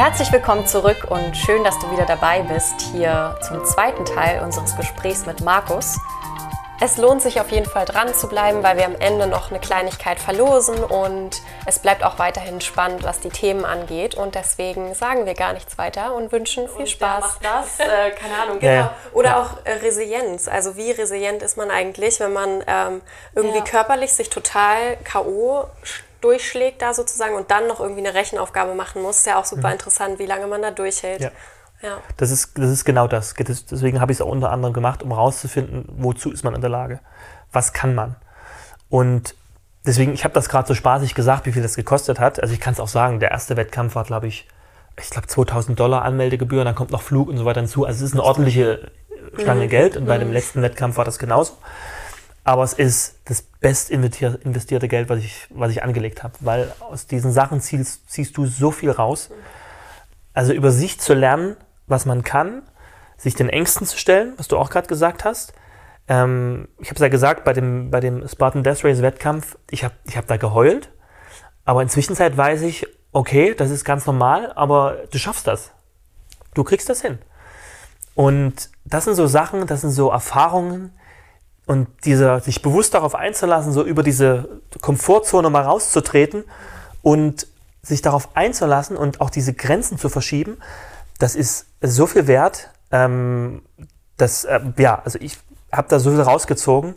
Herzlich willkommen zurück und schön, dass du wieder dabei bist hier zum zweiten Teil unseres Gesprächs mit Markus. Es lohnt sich auf jeden Fall dran zu bleiben, weil wir am Ende noch eine Kleinigkeit verlosen und es bleibt auch weiterhin spannend, was die Themen angeht. Und deswegen sagen wir gar nichts weiter und wünschen viel Und Spaß. Macht das, äh, keine Ahnung, genau. ja. Oder Ja. auch äh, Resilienz. Also wie resilient ist man eigentlich, wenn man ähm, irgendwie Ja. körperlich sich total K.O. sch- durchschlägt da sozusagen und dann noch irgendwie eine Rechenaufgabe machen muss. Ist ja auch super interessant, wie lange man da durchhält. Mhm. Ja. Ja. Das ist, das ist genau das. Deswegen habe ich es auch unter anderem gemacht, um rauszufinden, wozu ist man in der Lage. Was kann man? Und deswegen, ich habe das gerade so spaßig gesagt, wie viel das gekostet hat. Also ich kann es auch sagen, der erste Wettkampf war, glaube ich, ich glaube 2000 Dollar Anmeldegebühr, dann kommt noch Flug und so weiter hinzu. Also es ist eine ordentliche Stange Geld und bei dem letzten Wettkampf war das genauso. Aber es ist das best investier- investierte Geld, was ich, was ich angelegt habe, weil aus diesen Sachen ziehst, ziehst du so viel raus. Also über sich zu lernen, was man kann, sich den Ängsten zu stellen, was du auch gerade gesagt hast. Ähm, ich habe es ja gesagt, bei dem, bei dem Spartan Death Race Wettkampf, ich habe ich hab da geheult. Aber inzwischen weiß ich, okay, das ist ganz normal, aber du schaffst das. Du kriegst das hin. Und das sind so Sachen, das sind so Erfahrungen und dieser, sich bewusst darauf einzulassen, so über diese Komfortzone mal rauszutreten und sich darauf einzulassen und auch diese Grenzen zu verschieben, das ist so viel wert. Ähm, dass, äh, ja, also ich habe da so viel rausgezogen.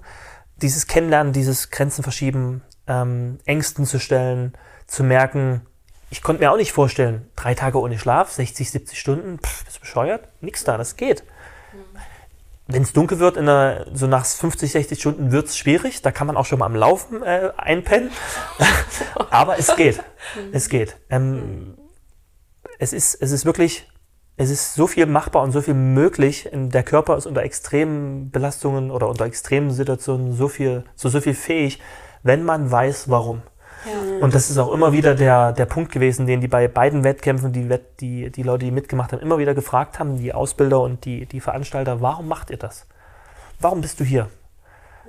Dieses Kennenlernen, dieses Grenzen verschieben, ähm, Ängsten zu stellen, zu merken, ich konnte mir auch nicht vorstellen, drei Tage ohne Schlaf, 60, 70 Stunden, pff, bist bescheuert? Nix da, das geht. Wenn es dunkel wird, in der, so nach 50, 60 Stunden wird es schwierig. Da kann man auch schon mal am Laufen äh, einpennen. Aber es geht. Es geht. Ähm, es, ist, es ist wirklich, es ist so viel machbar und so viel möglich. In der Körper ist unter extremen Belastungen oder unter extremen Situationen so viel, so, so viel fähig, wenn man weiß, warum. Und das ist auch immer wieder der, der Punkt gewesen, den die bei beiden Wettkämpfen, die, Wett, die, die Leute, die mitgemacht haben, immer wieder gefragt haben, die Ausbilder und die, die Veranstalter, warum macht ihr das? Warum bist du hier?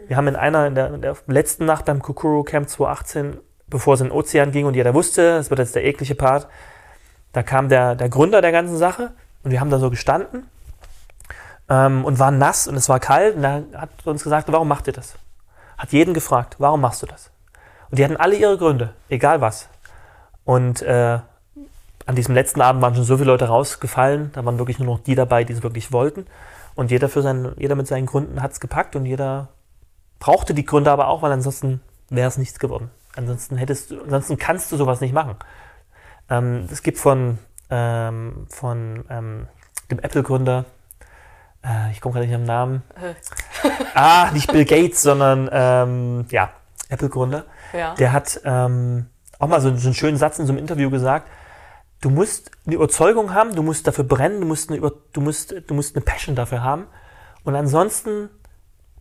Wir haben in einer, in der, in der letzten Nacht beim Kukuru Camp 2018, bevor es in den Ozean ging und jeder wusste, es wird jetzt der eklige Part, da kam der, der Gründer der ganzen Sache und wir haben da so gestanden ähm, und waren nass und es war kalt und er hat uns gesagt, warum macht ihr das? Hat jeden gefragt, warum machst du das? Und die hatten alle ihre Gründe, egal was. Und äh, an diesem letzten Abend waren schon so viele Leute rausgefallen, da waren wirklich nur noch die dabei, die es wirklich wollten. Und jeder, für seinen, jeder mit seinen Gründen hat es gepackt und jeder brauchte die Gründe aber auch, weil ansonsten wäre es nichts geworden. Ansonsten hättest du, ansonsten kannst du sowas nicht machen. Ähm, es gibt von, ähm, von ähm, dem Apple-Gründer, äh, ich komme gerade nicht am Namen, ah, nicht Bill Gates, sondern ähm, ja, Apple-Gründer, Ja. der hat ähm, auch mal so, so einen schönen Satz in so einem Interview gesagt, du musst eine Überzeugung haben, du musst dafür brennen, du musst eine, Über du musst, du musst eine Passion dafür haben und ansonsten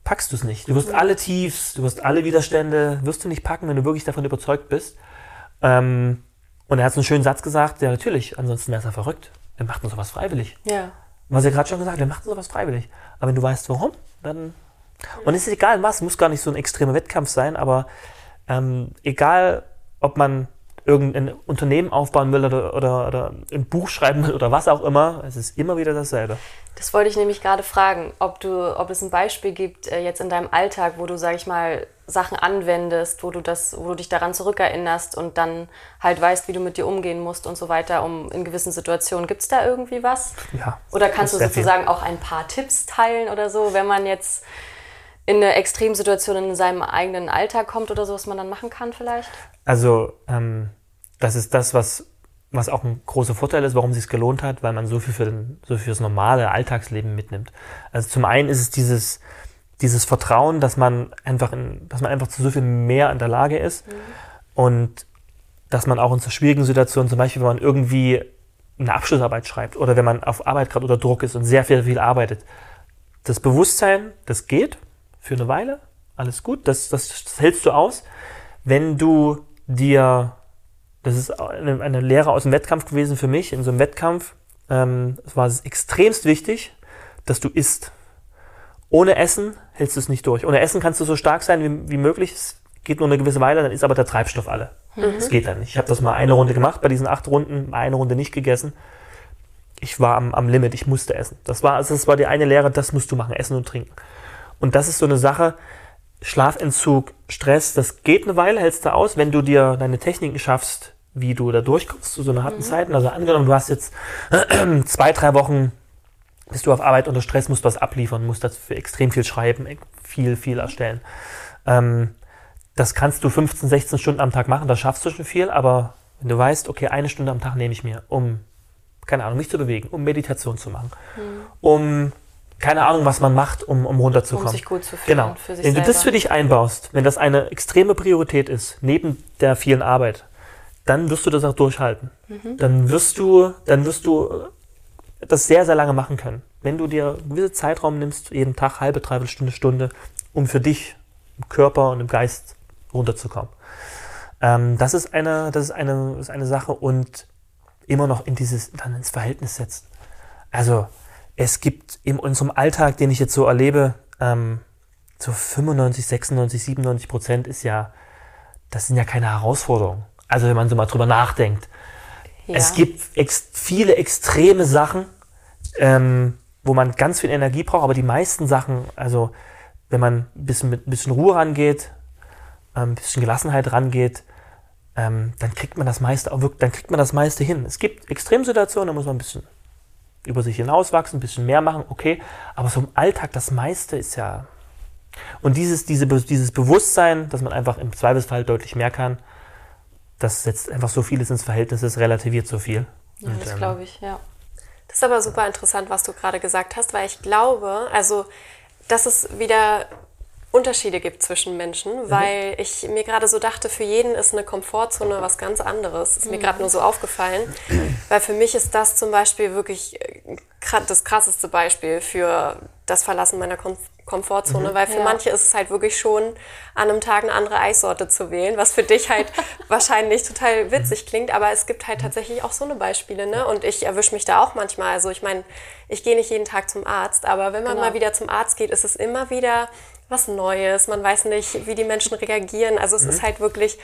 packst du es nicht. Du wirst alle Tiefs, du wirst alle Widerstände, wirst du nicht packen, wenn du wirklich davon überzeugt bist. Ähm, und er hat so einen schönen Satz gesagt, ja natürlich, ansonsten wäre es ja verrückt. Wir machten sowas freiwillig. Ja. Was er gerade schon gesagt, wir machen sowas freiwillig. Aber wenn du weißt, warum, dann. Und es ist egal was, muss gar nicht so ein extremer Wettkampf sein, aber ähm, egal, ob man irgendein Unternehmen aufbauen will oder, oder, oder ein Buch schreiben will oder was auch immer, es ist immer wieder dasselbe. Das wollte ich nämlich gerade fragen, ob du, ob es ein Beispiel gibt äh, jetzt in deinem Alltag, wo du, sag ich mal, Sachen anwendest, wo du das, wo du dich daran zurückerinnerst und dann halt weißt, wie du mit dir umgehen musst und so weiter, um in gewissen Situationen. Gibt es da irgendwie was? Ja. Oder kannst du sehr viel. sozusagen auch ein paar Tipps teilen oder so, wenn man jetzt in eine Extremsituation in seinem eigenen Alltag kommt oder so, was man dann machen kann vielleicht? Also, ähm, das ist das, was, was auch ein großer Vorteil ist, warum es sich gelohnt hat, weil man so viel für, den, so fürs normale Alltagsleben mitnimmt. Also zum einen ist es dieses, dieses Vertrauen, dass man einfach in, dass man einfach zu so viel mehr in der Lage ist und dass man auch in so schwierigen Situationen, zum Beispiel, wenn man irgendwie eine Abschlussarbeit schreibt oder wenn man auf Arbeit gerade unter Druck ist und sehr viel, viel arbeitet, das Bewusstsein, das geht für eine Weile, alles gut, das, das, das hältst du aus. Wenn du dir, das ist eine, eine Lehre aus dem Wettkampf gewesen für mich, in so einem Wettkampf, ähm, es war extremst wichtig, dass du isst. Ohne Essen hältst du es nicht durch. Ohne Essen kannst du so stark sein wie, wie möglich. Es geht nur eine gewisse Weile, dann ist aber der Treibstoff alle. Mhm. Das geht dann nicht. Ich habe das mal eine Runde gemacht, bei diesen acht Runden, eine Runde nicht gegessen. Ich war am, am Limit, ich musste essen. Das war, also das war die eine Lehre, das musst du machen, essen und trinken. Und das ist so eine Sache, Schlafentzug, Stress, das geht eine Weile, hältst du aus, wenn du dir deine Techniken schaffst, wie du da durchkommst zu so einer harten Mhm. Zeiten. Also angenommen, du hast jetzt zwei, drei Wochen, bist du auf Arbeit unter Stress, musst was abliefern, musst dafür extrem viel schreiben, viel, viel erstellen. Ähm, das kannst du 15, 16 Stunden am Tag machen, da schaffst du schon viel, aber wenn du weißt, okay, eine Stunde am Tag nehme ich mir, um, keine Ahnung, mich zu bewegen, um Meditation zu machen, um, keine Ahnung, was man macht, um, um runterzukommen. Um sich gut zu fühlen Genau. für sich wenn du das selber. für dich einbaust, wenn das eine extreme Priorität ist, neben der vielen Arbeit, dann wirst du das auch durchhalten. Mhm. Dann wirst du, dann wirst du das sehr, sehr lange machen können. Wenn du dir einen gewissen Zeitraum nimmst, jeden Tag, halbe, dreiviertel Stunde, Stunde, um für dich im Körper und im Geist runterzukommen. Ähm, das ist eine, das ist eine, ist eine Sache und immer noch in dieses, dann ins Verhältnis setzen. Also, es gibt in unserem Alltag, den ich jetzt so erlebe, ähm, so 95, 96, 97 Prozent ist ja, das sind ja keine Herausforderungen. Also, wenn man so mal drüber nachdenkt. Ja. Es gibt ex viele extreme Sachen, ähm, wo man ganz viel Energie braucht, aber die meisten Sachen, also wenn man ein bisschen mit ein bisschen Ruhe rangeht, ähm, ein bisschen Gelassenheit rangeht, ähm, dann kriegt man das meiste auch wirklich, dann kriegt man das meiste hin. Es gibt Extremsituationen, da muss man ein bisschen über sich hinauswachsen, ein bisschen mehr machen, okay, aber so im Alltag das meiste ist ja und dieses, diese, dieses Bewusstsein, dass man einfach im Zweifelsfall deutlich mehr kann, das setzt einfach so vieles ins Verhältnis, das relativiert so viel. Ja, Und, das ähm, glaube ich, ja. Das ist aber super interessant, was du gerade gesagt hast, weil ich glaube, also, dass es wieder Unterschiede gibt zwischen Menschen, weil ich mir gerade so dachte, für jeden ist eine Komfortzone was ganz anderes. Ist mir gerade nur so aufgefallen, weil für mich ist das zum Beispiel wirklich äh, das krasseste Beispiel für das Verlassen meiner Kom Komfortzone, weil für Ja. manche ist es halt wirklich schon an einem Tag eine andere Eissorte zu wählen, was für dich halt wahrscheinlich total witzig klingt, aber es gibt halt tatsächlich auch so eine Beispiele, ne? Und ich erwische mich da auch manchmal. Also ich meine, ich gehe nicht jeden Tag zum Arzt, aber wenn man Genau. mal wieder zum Arzt geht, ist es immer wieder was Neues. Man weiß nicht, wie die Menschen reagieren. Also es ist halt wirklich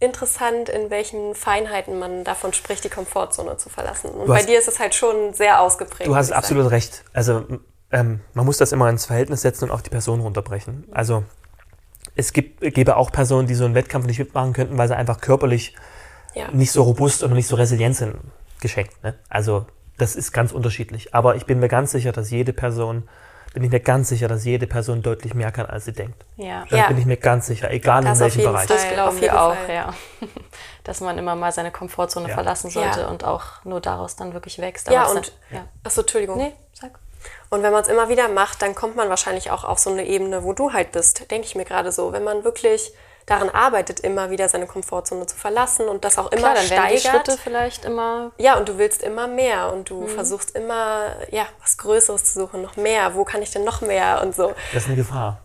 interessant, in welchen Feinheiten man davon spricht, die Komfortzone zu verlassen. Und Du bei hast- dir ist es halt schon sehr ausgeprägt. Du hast absolut recht. Also ähm, man muss das immer ins Verhältnis setzen und auf die Person runterbrechen. Also es gibt, gäbe auch Personen, die so einen Wettkampf nicht mitmachen könnten, weil sie einfach körperlich Ja. nicht so robust oder nicht so resilient sind, geschenkt. Ne? Also das ist ganz unterschiedlich. Aber ich bin mir ganz sicher, dass jede Person, bin ich mir ganz sicher, dass jede Person deutlich mehr kann, als sie denkt. Ja. Da Ja. bin ich mir ganz sicher, egal Das in auf welchem jeden Bereich. Fall. Das glauben jeden wir auch, Fall. ja. Dass man immer mal seine Komfortzone Ja. verlassen sollte Ja. und auch nur daraus dann wirklich wächst. Ja, das und- ist- ja. Achso, Entschuldigung. Nee, sag. Und wenn man es immer wieder macht, dann kommt man wahrscheinlich auch auf so eine Ebene, wo du halt bist, denke ich mir gerade so. Wenn man wirklich daran arbeitet, immer wieder seine Komfortzone zu verlassen und das auch immer Klar, dann werden die steigert. Schritte vielleicht immer Ja, und du willst immer mehr und du Mhm. versuchst immer, ja, was Größeres zu suchen, noch mehr. Wo kann ich denn noch mehr und so. Das ist eine Gefahr.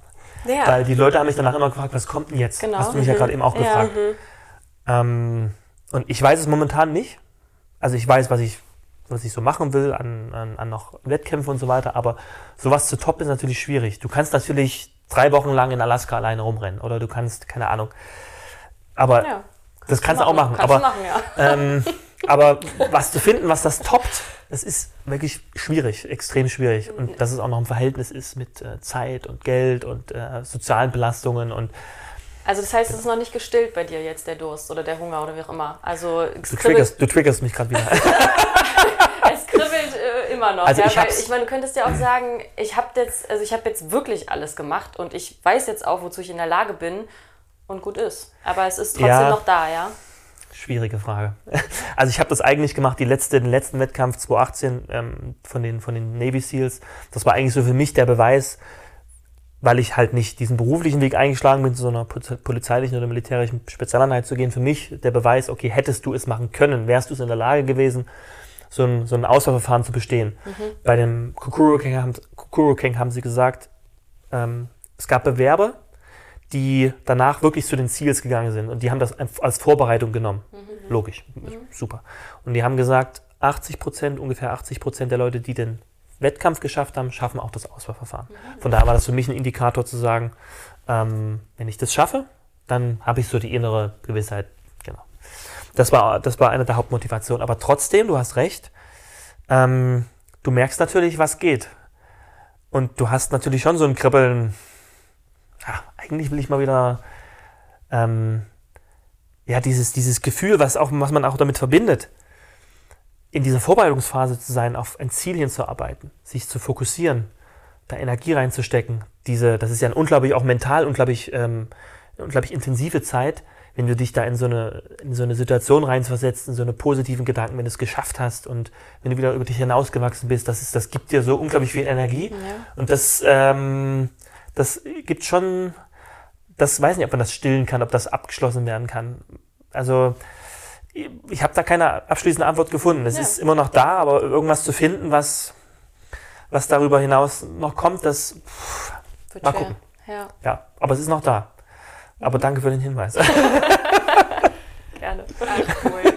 Ja, Weil die Leute haben mich danach immer gefragt, was kommt denn jetzt? Genau. Hast du mich ja gerade eben auch Ja. gefragt. Ähm, und ich weiß es momentan nicht. Also ich weiß, was ich, was ich so machen will an, an, an noch Wettkämpfen und so weiter, aber sowas zu toppen ist natürlich schwierig. Du kannst natürlich drei Wochen lang in Alaska alleine rumrennen oder du kannst, keine Ahnung. Aber Ja, das kannst du auch machen. Kannst aber, machen, ja. ähm, aber was zu finden, was das toppt, das ist wirklich schwierig, extrem schwierig. Und dass es auch noch ein Verhältnis ist mit äh, Zeit und Geld und äh, sozialen Belastungen und Also das heißt, es ist noch nicht gestillt bei dir jetzt, der Durst oder der Hunger oder wie auch immer. Also du triggerst, du triggerst mich gerade wieder. es kribbelt äh, immer noch. Also ja, ich weil, ich meine, du könntest ja auch sagen, ich habe jetzt, also ich habe jetzt wirklich alles gemacht und ich weiß jetzt auch, wozu ich in der Lage bin und gut ist. Aber es ist trotzdem Ja. noch da, ja. Schwierige Frage. Also ich habe das eigentlich gemacht, die letzte, den letzten Wettkampf 2018 ähm, von, den, von den Navy SEALs. Das war eigentlich so für mich der Beweis, weil ich halt nicht diesen beruflichen Weg eingeschlagen bin, zu so einer pol- polizeilichen oder militärischen Spezialeinheit zu gehen. Für mich der Beweis, okay, hättest du es machen können, wärst du es in der Lage gewesen, so ein, so ein Auswahlverfahren zu bestehen. Bei dem Kokoro King haben, Kokoro King haben sie gesagt, ähm, es gab Bewerber, die danach wirklich zu den Ziels gegangen sind und die haben das als Vorbereitung genommen. Logisch, super. Und die haben gesagt, 80 Prozent, ungefähr 80 Prozent der Leute, die den Wettkampf geschafft haben, schaffen auch das Auswahlverfahren. Von daher war das für mich ein Indikator zu sagen, ähm, wenn ich das schaffe, dann habe ich so die innere Gewissheit. Genau. Das war, das war eine der Hauptmotivationen. Aber trotzdem, du hast recht, ähm, du merkst natürlich, was geht. Und du hast natürlich schon so ein Kribbeln. Ja, eigentlich will ich mal wieder ähm, ja, dieses, dieses Gefühl, was, auch, was man auch damit verbindet, in dieser Vorbereitungsphase zu sein, auf ein Ziel hinzuarbeiten, sich zu fokussieren, da Energie reinzustecken. Diese, das ist ja ein unglaublich auch mental unglaublich, ähm, unglaublich intensive Zeit, wenn du dich da in so eine, in so eine Situation reinversetzt, in so eine positiven Gedanken, wenn du es geschafft hast und wenn du wieder über dich hinausgewachsen bist, das ist, das gibt dir so unglaublich viel Energie. Ja. Und das, ähm, das gibt schon, das weiß nicht, ob man das stillen kann, ob das abgeschlossen werden kann. Also, ich habe da keine abschließende Antwort gefunden. Es ja. ist immer noch da, aber irgendwas zu finden, was, was darüber hinaus noch kommt, das pff, Wird mal schwer. gucken. Ja. ja, aber es ist noch da. Aber danke für den Hinweis. Gerne. Ach, cool.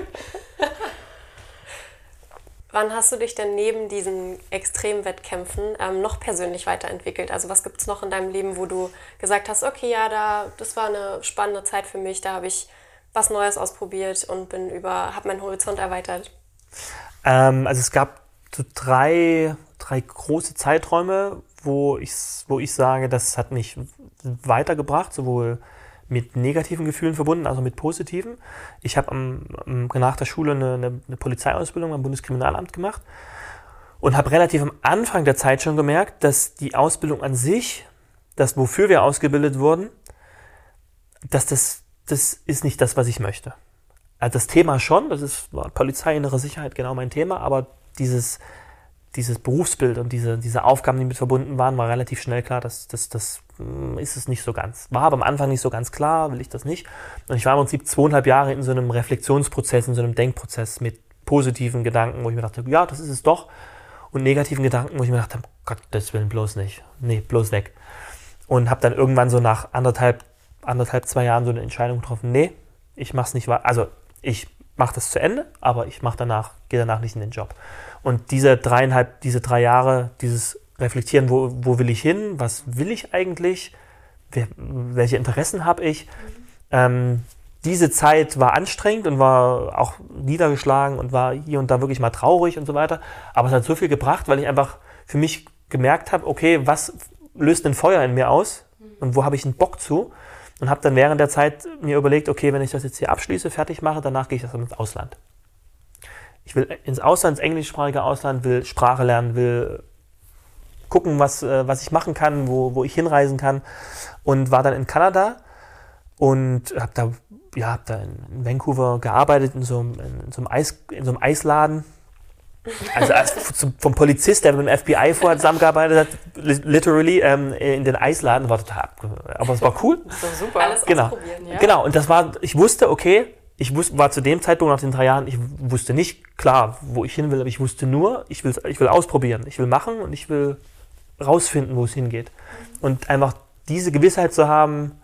Wann hast du dich denn neben diesen Extremwettkämpfen ähm, noch persönlich weiterentwickelt? Also was gibt es noch in deinem Leben, wo du gesagt hast, okay, ja, da, das war eine spannende Zeit für mich, da habe ich was Neues ausprobiert und bin über, habe meinen Horizont erweitert? Ähm, also es gab so drei, drei große Zeiträume, wo ich, wo ich sage, das hat mich weitergebracht, sowohl mit negativen Gefühlen verbunden, also mit positiven. Ich habe nach der Schule eine, eine, eine Polizeiausbildung am Bundeskriminalamt gemacht und habe relativ am Anfang der Zeit schon gemerkt, dass die Ausbildung an sich, das wofür wir ausgebildet wurden, dass das, das ist nicht das, was ich möchte. Also das Thema schon, das ist Polizei, innere Sicherheit genau mein Thema, aber dieses dieses Berufsbild und diese, diese Aufgaben, die mit verbunden waren, war relativ schnell klar, dass das, das hm, ist es nicht so ganz. War aber am Anfang nicht so ganz klar, will ich das nicht. Und ich war im Prinzip zweieinhalb Jahre in so einem Reflexionsprozess, in so einem Denkprozess mit positiven Gedanken, wo ich mir dachte, ja, das ist es doch. Und negativen Gedanken, wo ich mir dachte, Gott, das will bloß nicht. Nee, bloß weg. Und habe dann irgendwann so nach anderthalb, anderthalb, zwei Jahren so eine Entscheidung getroffen, nee, ich mach's nicht weiter. Also ich mache das zu Ende, aber ich mache danach, gehe danach nicht in den Job. Und diese dreieinhalb, diese drei Jahre, dieses Reflektieren, wo, wo will ich hin, was will ich eigentlich, Wer, welche Interessen habe ich, ähm, diese Zeit war anstrengend und war auch niedergeschlagen und war hier und da wirklich mal traurig und so weiter. Aber es hat so viel gebracht, weil ich einfach für mich gemerkt habe, okay, was löst ein Feuer in mir aus und wo habe ich einen Bock zu? Und habe dann während der Zeit mir überlegt, okay, wenn ich das jetzt hier abschließe, fertig mache, danach gehe ich das ins Ausland ich will ins Ausland, ins englischsprachige Ausland, will Sprache lernen, will gucken, was, äh, was ich machen kann, wo, wo ich hinreisen kann. Und war dann in Kanada und habe da, ja, hab da in Vancouver gearbeitet, in so einem, in so einem, Eis, in so einem Eisladen. Also als, vom Polizist, der mit dem FBI vorher zusammengearbeitet hat, literally ähm, in den Eisladen, war total Aber es war cool. So super. Alles genau. ausprobieren, ja. Genau, und das war, ich wusste, okay, ich wusste, war zu dem Zeitpunkt nach den drei Jahren, ich wusste nicht klar, wo ich hin will, aber ich wusste nur, ich will, ich will ausprobieren, ich will machen und ich will rausfinden, wo es hingeht. Und einfach diese Gewissheit zu haben,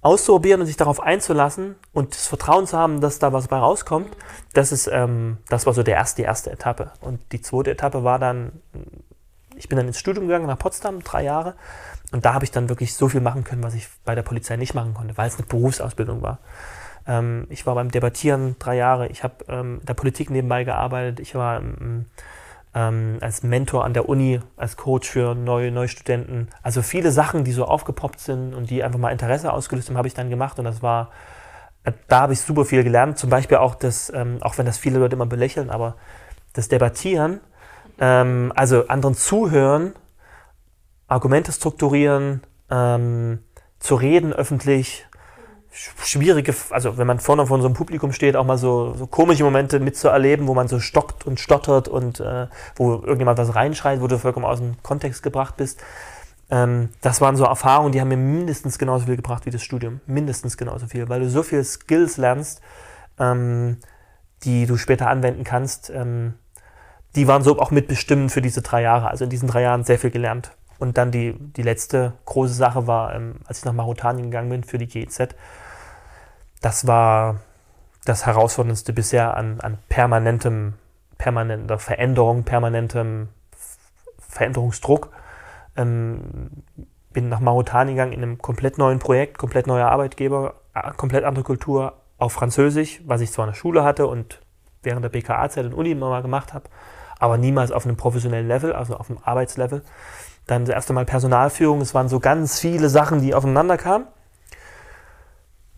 auszuprobieren und sich darauf einzulassen und das Vertrauen zu haben, dass da was bei rauskommt, das ist, ähm, das war so der erste, die erste Etappe. Und die zweite Etappe war dann, ich bin dann ins Studium gegangen nach Potsdam, drei Jahre. Und da habe ich dann wirklich so viel machen können, was ich bei der Polizei nicht machen konnte, weil es eine Berufsausbildung war. Ähm, ich war beim Debattieren drei Jahre. Ich habe ähm, der Politik nebenbei gearbeitet. Ich war ähm, ähm, als Mentor an der Uni, als Coach für neue, neue Studenten. Also viele Sachen, die so aufgepoppt sind und die einfach mal Interesse ausgelöst haben, habe ich dann gemacht. Und das war, äh, da habe ich super viel gelernt. Zum Beispiel auch das, ähm, auch wenn das viele Leute immer belächeln, aber das Debattieren, ähm, also anderen zuhören, Argumente strukturieren, zu reden öffentlich, schwierige, also wenn man vorne vor so einem Publikum steht, auch mal so, so komische Momente mitzuerleben, wo man so stockt und stottert und äh, wo irgendjemand was reinschreit, wo du vollkommen aus dem Kontext gebracht bist. Ähm, das waren so Erfahrungen, die haben mir mindestens genauso viel gebracht wie das Studium. Mindestens genauso viel, weil du so viele Skills lernst, ähm, die du später anwenden kannst. Ähm, die waren so auch mitbestimmend für diese drei Jahre. Also in diesen drei Jahren sehr viel gelernt. Und dann die, die letzte große Sache war, ähm, als ich nach Marotanien gegangen bin für die GEZ. Das war das Herausforderndste bisher an, an permanentem, permanenter Veränderung, permanentem Veränderungsdruck. Ähm, bin nach Mauretanien gegangen in einem komplett neuen Projekt, komplett neuer Arbeitgeber, komplett andere Kultur, auf Französisch, was ich zwar in der Schule hatte und während der BKA-Zeit in Uni immer mal gemacht habe, aber niemals auf einem professionellen Level, also auf einem Arbeitslevel. Dann das erste Mal Personalführung, es waren so ganz viele Sachen, die aufeinander kamen.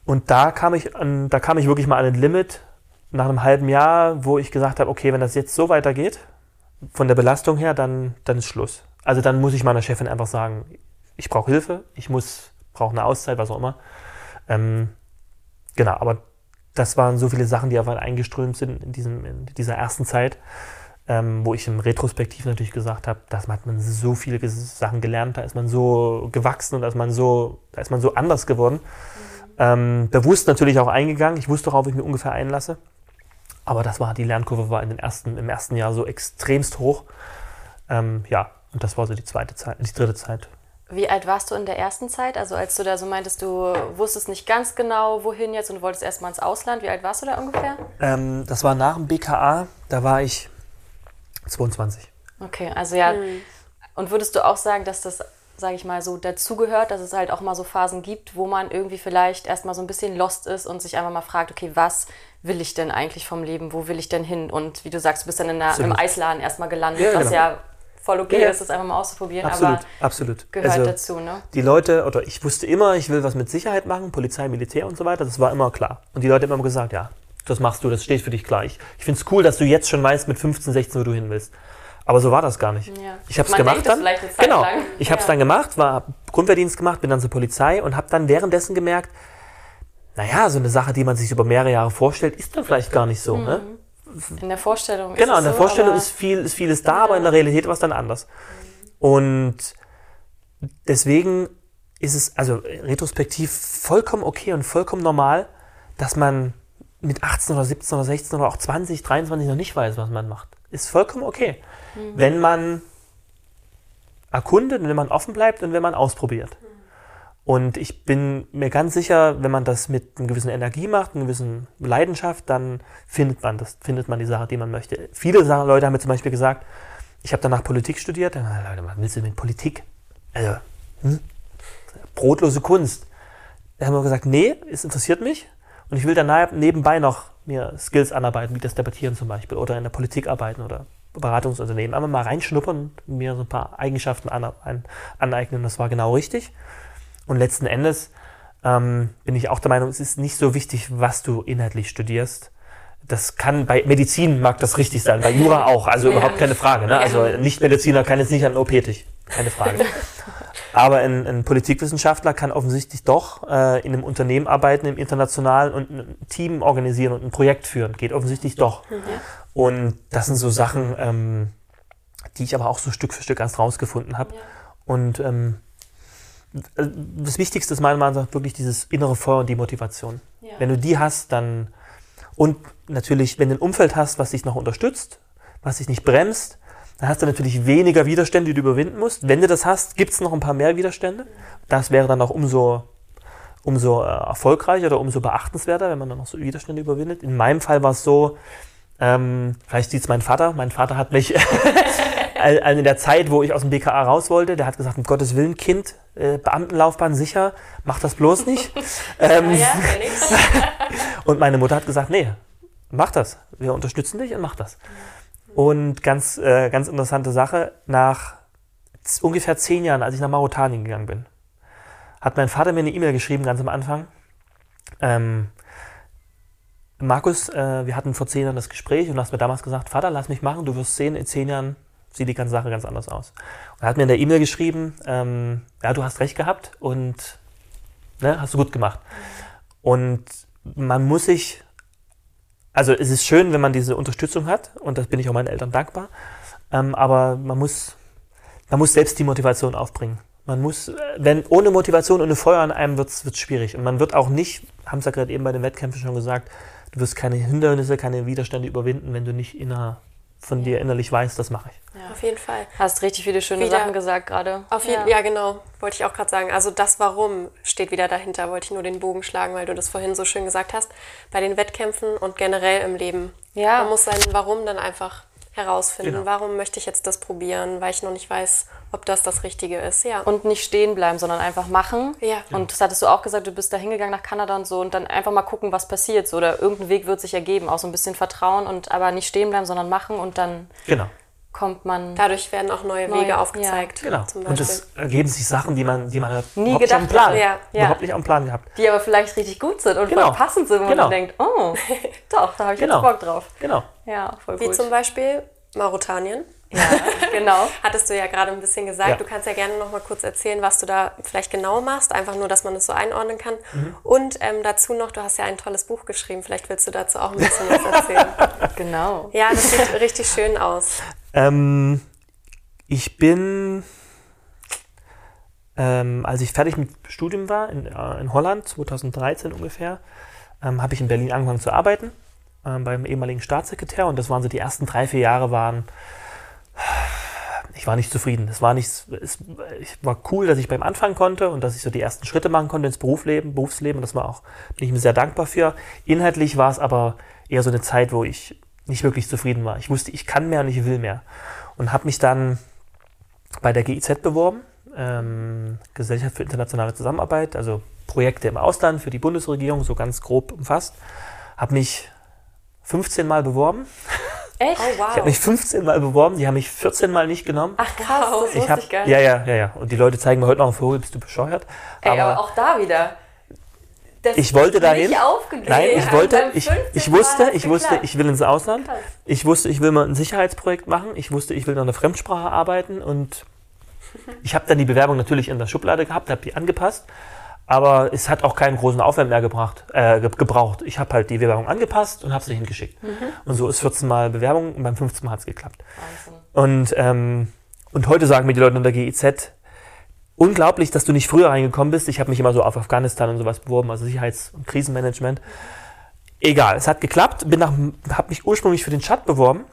Und da kam ich an, da kam ich wirklich mal an ein Limit nach einem halben Jahr, wo ich gesagt habe, okay, wenn das jetzt so weitergeht, von der Belastung her, dann, dann ist Schluss. Also dann muss ich meiner Chefin einfach sagen, ich brauche Hilfe, ich muss, brauche eine Auszeit, was auch immer. Ähm, genau, aber das waren so viele Sachen, die auf einmal eingeströmt sind in, diesem, in dieser ersten Zeit, ähm, wo ich im Retrospektiv natürlich gesagt habe, da hat man so viele Sachen gelernt, da ist man so gewachsen und da ist man so, da ist man so anders geworden. Mhm. Ähm, bewusst natürlich auch eingegangen. Ich wusste, worauf ich mich ungefähr einlasse. Aber das war, die Lernkurve war in den ersten, im ersten Jahr so extremst hoch. Ähm, ja, und das war so die zweite Zeit, die dritte Zeit. Wie alt warst du in der ersten Zeit? Also als du da so meintest, du wusstest nicht ganz genau, wohin jetzt und du wolltest erstmal ins Ausland. Wie alt warst du da ungefähr? Ähm, das war nach dem BKA, da war ich 22. Okay, also ja. Mhm. Und würdest du auch sagen, dass das, sage ich mal, so dazugehört, dass es halt auch mal so Phasen gibt, wo man irgendwie vielleicht erstmal so ein bisschen lost ist und sich einfach mal fragt, okay, was will ich denn eigentlich vom Leben? Wo will ich denn hin? Und wie du sagst, du bist dann in einer, einem Eisladen erstmal gelandet, ja, was genau. ja voll okay ja, ist, das einfach mal auszuprobieren. Absolut, aber absolut. Gehört also, dazu, ne? Die Leute, oder ich wusste immer, ich will was mit Sicherheit machen, Polizei, Militär und so weiter, das war immer klar. Und die Leute haben immer gesagt, ja, das machst du, das steht für dich klar. Ich, finde es cool, dass du jetzt schon weißt mit 15, 16, wo du hin willst. Aber so war das gar nicht. Ja. Ich habe es gemacht dann. Genau. Lang. Ich habe es ja. dann gemacht, war Grundwehrdienst gemacht, bin dann zur Polizei und habe dann währenddessen gemerkt, naja, so eine Sache, die man sich über mehrere Jahre vorstellt, ist dann vielleicht gar nicht so. Ne? Mhm. Ne? In der Vorstellung. Genau, in der so, Vorstellung ist, viel, ist vieles da, ja. aber in der Realität war es dann anders. Und deswegen ist es also retrospektiv vollkommen okay und vollkommen normal, dass man mit 18 oder 17 oder 16 oder auch 20, 23 noch nicht weiß, was man macht. Ist vollkommen okay. Mhm. Wenn man erkundet und wenn man offen bleibt und wenn man ausprobiert. Mhm. Und ich bin mir ganz sicher, wenn man das mit einer gewissen Energie macht, einer gewissen Leidenschaft, dann findet man das, findet man die Sache, die man möchte. Viele Leute haben mir zum Beispiel gesagt, ich habe danach Politik studiert. Dann, Leute, was willst du mit Politik? Also, hm? brotlose Kunst. Da haben wir gesagt, nee, es interessiert mich. Und ich will dann nebenbei noch mir Skills anarbeiten, wie das Debattieren zum Beispiel, oder in der Politik arbeiten oder Beratungsunternehmen. Einmal mal reinschnuppern und mir so ein paar Eigenschaften aneignen. Das war genau richtig. Und letzten Endes ähm, bin ich auch der Meinung, es ist nicht so wichtig, was du inhaltlich studierst, das kann bei Medizin mag das richtig sein, bei Jura auch, also überhaupt keine Frage. Ne? Also Nicht-Mediziner kann jetzt nicht an OP tätig, keine Frage. Aber ein, ein, Politikwissenschaftler kann offensichtlich doch äh, in einem Unternehmen arbeiten, im internationalen und ein Team organisieren und ein Projekt führen. Geht offensichtlich doch. Mhm. Und das sind so Sachen, ähm, die ich aber auch so Stück für Stück erst rausgefunden habe. Ja. Und ähm, das Wichtigste ist meiner Meinung nach wirklich dieses innere Feuer und die Motivation. Ja. Wenn du die hast, dann und natürlich, wenn du ein Umfeld hast, was dich noch unterstützt, was dich nicht bremst, dann hast du natürlich weniger Widerstände, die du überwinden musst. Wenn du das hast, gibt es noch ein paar mehr Widerstände. Das wäre dann auch umso, umso äh, erfolgreicher oder umso beachtenswerter, wenn man dann noch so Widerstände überwindet. In meinem Fall war es so, ähm, vielleicht sieht es mein Vater. Mein Vater hat mich in der Zeit, wo ich aus dem BKA raus wollte, der hat gesagt, um Gottes Willen, Kind, äh, Beamtenlaufbahn sicher, mach das bloß nicht. ähm, ja, und meine Mutter hat gesagt, nee, mach das. Wir unterstützen dich und mach das. Und ganz, äh, ganz interessante Sache, nach ungefähr zehn Jahren, als ich nach Mauretanien gegangen bin, hat mein Vater mir eine E-Mail geschrieben, ganz am Anfang. Ähm, Markus, äh, wir hatten vor zehn Jahren das Gespräch und du hast mir damals gesagt, Vater, lass mich machen, du wirst sehen, in zehn Jahren sieht die ganze Sache ganz anders aus. Und er hat mir in der E-Mail geschrieben, ähm, ja, du hast recht gehabt und ne, hast du gut gemacht. Und man muss sich, also es ist schön, wenn man diese Unterstützung hat und das bin ich auch meinen Eltern dankbar, ähm, aber man muss, man muss selbst die Motivation aufbringen. Man muss, wenn ohne Motivation ohne Feuer an einem wird es schwierig. Und man wird auch nicht, haben es ja gerade eben bei den Wettkämpfen schon gesagt, du wirst keine Hindernisse, keine Widerstände überwinden, wenn du nicht inner, von dir innerlich weißt, das mache ich. Ja. Auf jeden Fall. Hast richtig viele schöne wieder, Sachen gesagt gerade. Auf jeden, ja. ja, genau. Wollte ich auch gerade sagen. Also das Warum steht wieder dahinter. Wollte ich nur den Bogen schlagen, weil du das vorhin so schön gesagt hast. Bei den Wettkämpfen und generell im Leben. Ja. Man muss sein Warum dann einfach herausfinden, genau. warum möchte ich jetzt das probieren, weil ich noch nicht weiß, ob das das Richtige ist. Ja. Und nicht stehen bleiben, sondern einfach machen. Ja. Und das hattest du auch gesagt, du bist da hingegangen nach Kanada und so und dann einfach mal gucken, was passiert. So, oder irgendein Weg wird sich ergeben. Auch so ein bisschen Vertrauen und aber nicht stehen bleiben, sondern machen und dann. Genau kommt man. Dadurch werden auch neue, neue Wege aufgezeigt. Ja. Genau. Und es ergeben sich Sachen, die man, die man nie überhaupt gedacht nicht Plan, ja. Ja. überhaupt nicht am Plan gehabt. Die aber vielleicht richtig gut sind und genau. voll passend sind, wo genau. man denkt, oh, doch, da habe ich genau. jetzt Bock drauf. Genau. Ja, voll Wie gut. zum Beispiel Mauretanien. Ja, genau. Hattest du ja gerade ein bisschen gesagt. Ja. Du kannst ja gerne noch mal kurz erzählen, was du da vielleicht genau machst, einfach nur, dass man es so einordnen kann. Mhm. Und ähm, dazu noch, du hast ja ein tolles Buch geschrieben. Vielleicht willst du dazu auch ein bisschen was erzählen. genau. Ja, das sieht richtig schön aus. Ähm, ich bin, ähm, als ich fertig mit Studium war, in, äh, in Holland, 2013 ungefähr, ähm, habe ich in Berlin angefangen zu arbeiten, ähm, beim ehemaligen Staatssekretär. Und das waren so die ersten drei, vier Jahre waren ich war nicht zufrieden. Es war nicht, es, war cool, dass ich beim Anfang konnte und dass ich so die ersten Schritte machen konnte ins Berufsleben, Berufsleben. Und das war auch, bin ich mir sehr dankbar für. Inhaltlich war es aber eher so eine Zeit, wo ich nicht wirklich zufrieden war. Ich wusste, ich kann mehr und ich will mehr. Und habe mich dann bei der GIZ beworben, ähm, Gesellschaft für internationale Zusammenarbeit, also Projekte im Ausland für die Bundesregierung, so ganz grob umfasst. Habe mich 15 Mal beworben. Echt? Oh, wow. Ich habe mich 15 Mal beworben, die haben mich 14 Mal nicht genommen. Ach krass, das ich hab, ich gar nicht. Ja, ja, ja, ja. Und die Leute zeigen mir heute noch einen Vogel, bist du bescheuert? Ey, aber, aber auch da wieder. Das ich wollte dahin. Nein, ich wollte, ich, ich wusste, ich wusste, ich will ins Ausland. Ich wusste, ich will mal ein Sicherheitsprojekt machen. Ich wusste, ich will noch eine Fremdsprache arbeiten und ich habe dann die Bewerbung natürlich in der Schublade gehabt, habe die angepasst aber es hat auch keinen großen Aufwand mehr gebracht, äh, gebraucht. Ich habe halt die Bewerbung angepasst und habe sie hingeschickt. Mhm. Und so ist 14 Mal Bewerbung und beim 15 Mal hat es geklappt. Wahnsinn. Und, ähm, und heute sagen mir die Leute in der GIZ, unglaublich, dass du nicht früher reingekommen bist. Ich habe mich immer so auf Afghanistan und sowas beworben, also Sicherheits- und Krisenmanagement. Egal, es hat geklappt. Bin habe mich ursprünglich für den Chat beworben,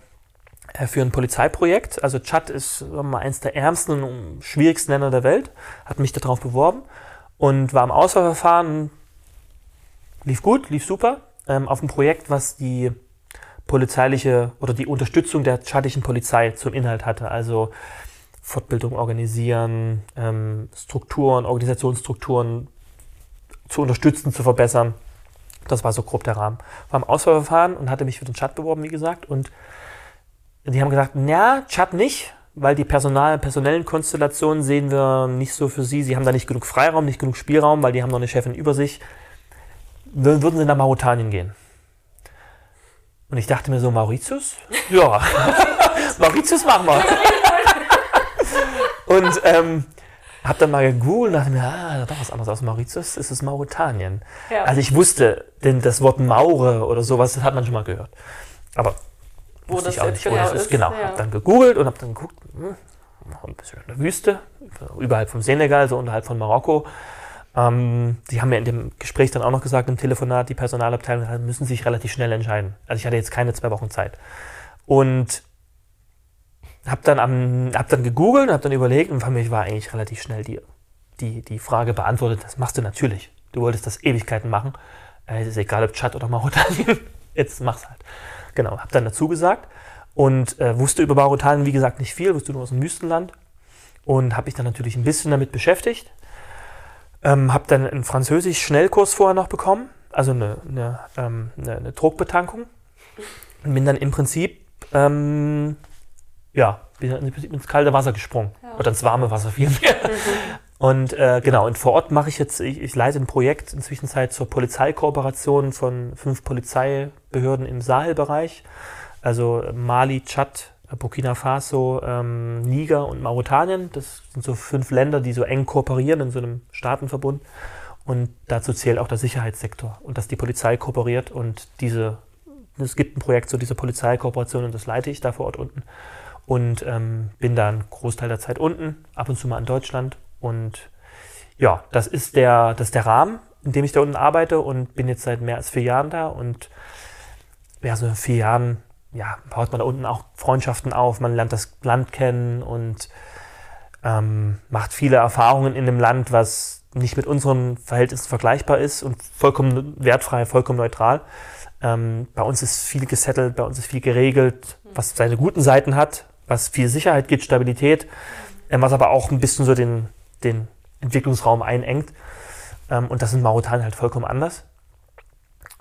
äh, für ein Polizeiprojekt. Also Chat ist mal, eines der ärmsten und schwierigsten Länder der Welt. Hat mich darauf beworben und war im Auswahlverfahren, lief gut, lief super, ähm, auf ein Projekt, was die polizeiliche oder die Unterstützung der tschadischen Polizei zum Inhalt hatte. Also Fortbildung organisieren, ähm, Strukturen, Organisationsstrukturen zu unterstützen, zu verbessern. Das war so grob der Rahmen. War im Auswahlverfahren und hatte mich für den Chat beworben, wie gesagt. Und die haben gesagt, na, Chat nicht, weil die Personal, personellen Konstellationen sehen wir nicht so für sie. Sie haben da nicht genug Freiraum, nicht genug Spielraum, weil die haben noch eine Chefin über sich. Würden sie nach Mauretanien gehen? Und ich dachte mir so, Mauritius? Ja, Mauritius machen wir. und ähm, habe dann mal gegoogelt und dachte mir, ah, da was anderes aus Mauritius, ist es Mauretanien. Ja. Also ich wusste, denn das Wort Maure oder sowas, das hat man schon mal gehört. Aber wo das jetzt genau ist. ist. Genau, ja. habe dann gegoogelt und habe dann geguckt, hm, ein bisschen in der Wüste, überhalb vom Senegal, so unterhalb von Marokko. Ähm, die haben mir in dem Gespräch dann auch noch gesagt, im Telefonat, die Personalabteilung müssen sich relativ schnell entscheiden. Also ich hatte jetzt keine zwei Wochen Zeit. Und habe dann, am, hab dann gegoogelt und habe dann überlegt und für mich war eigentlich relativ schnell die, die, die Frage beantwortet, das machst du natürlich. Du wolltest das Ewigkeiten machen. Äh, es ist egal, ob Tschad oder Mauretanien. Jetzt mach's halt. Genau, habe dann dazu gesagt und äh, wusste über Mauretanien, wie gesagt, nicht viel, wusste nur aus dem Wüstenland und habe mich dann natürlich ein bisschen damit beschäftigt. Ähm, habe dann einen Französisch-Schnellkurs vorher noch bekommen, also eine, eine, ähm, eine, eine Druckbetankung und bin dann im Prinzip ähm, ja, bin ins kalte Wasser gesprungen. Ja. Oder ins warme Wasser vielmehr. Mhm. Und äh, genau, und vor Ort mache ich jetzt, ich, ich leite ein Projekt inzwischen zur Polizeikooperation von fünf Polizeibehörden im Sahelbereich. Also Mali, Tschad, Burkina Faso, ähm, Niger und Mauretanien. Das sind so fünf Länder, die so eng kooperieren in so einem Staatenverbund. Und dazu zählt auch der Sicherheitssektor und dass die Polizei kooperiert und diese, es gibt ein Projekt zu dieser Polizeikooperation und das leite ich da vor Ort unten und ähm, bin da einen Großteil der Zeit unten, ab und zu mal in Deutschland. Und ja, das ist der, das ist der Rahmen, in dem ich da unten arbeite und bin jetzt seit mehr als vier Jahren da. Und ja, so in vier Jahren, ja, baut man da unten auch Freundschaften auf, man lernt das Land kennen und ähm, macht viele Erfahrungen in dem Land, was nicht mit unseren Verhältnissen vergleichbar ist und vollkommen wertfrei, vollkommen neutral. Ähm, bei uns ist viel gesettelt, bei uns ist viel geregelt, was seine guten Seiten hat, was viel Sicherheit gibt, Stabilität, ähm, was aber auch ein bisschen so den, den Entwicklungsraum einengt. Ähm, und das in Mauretanien halt vollkommen anders.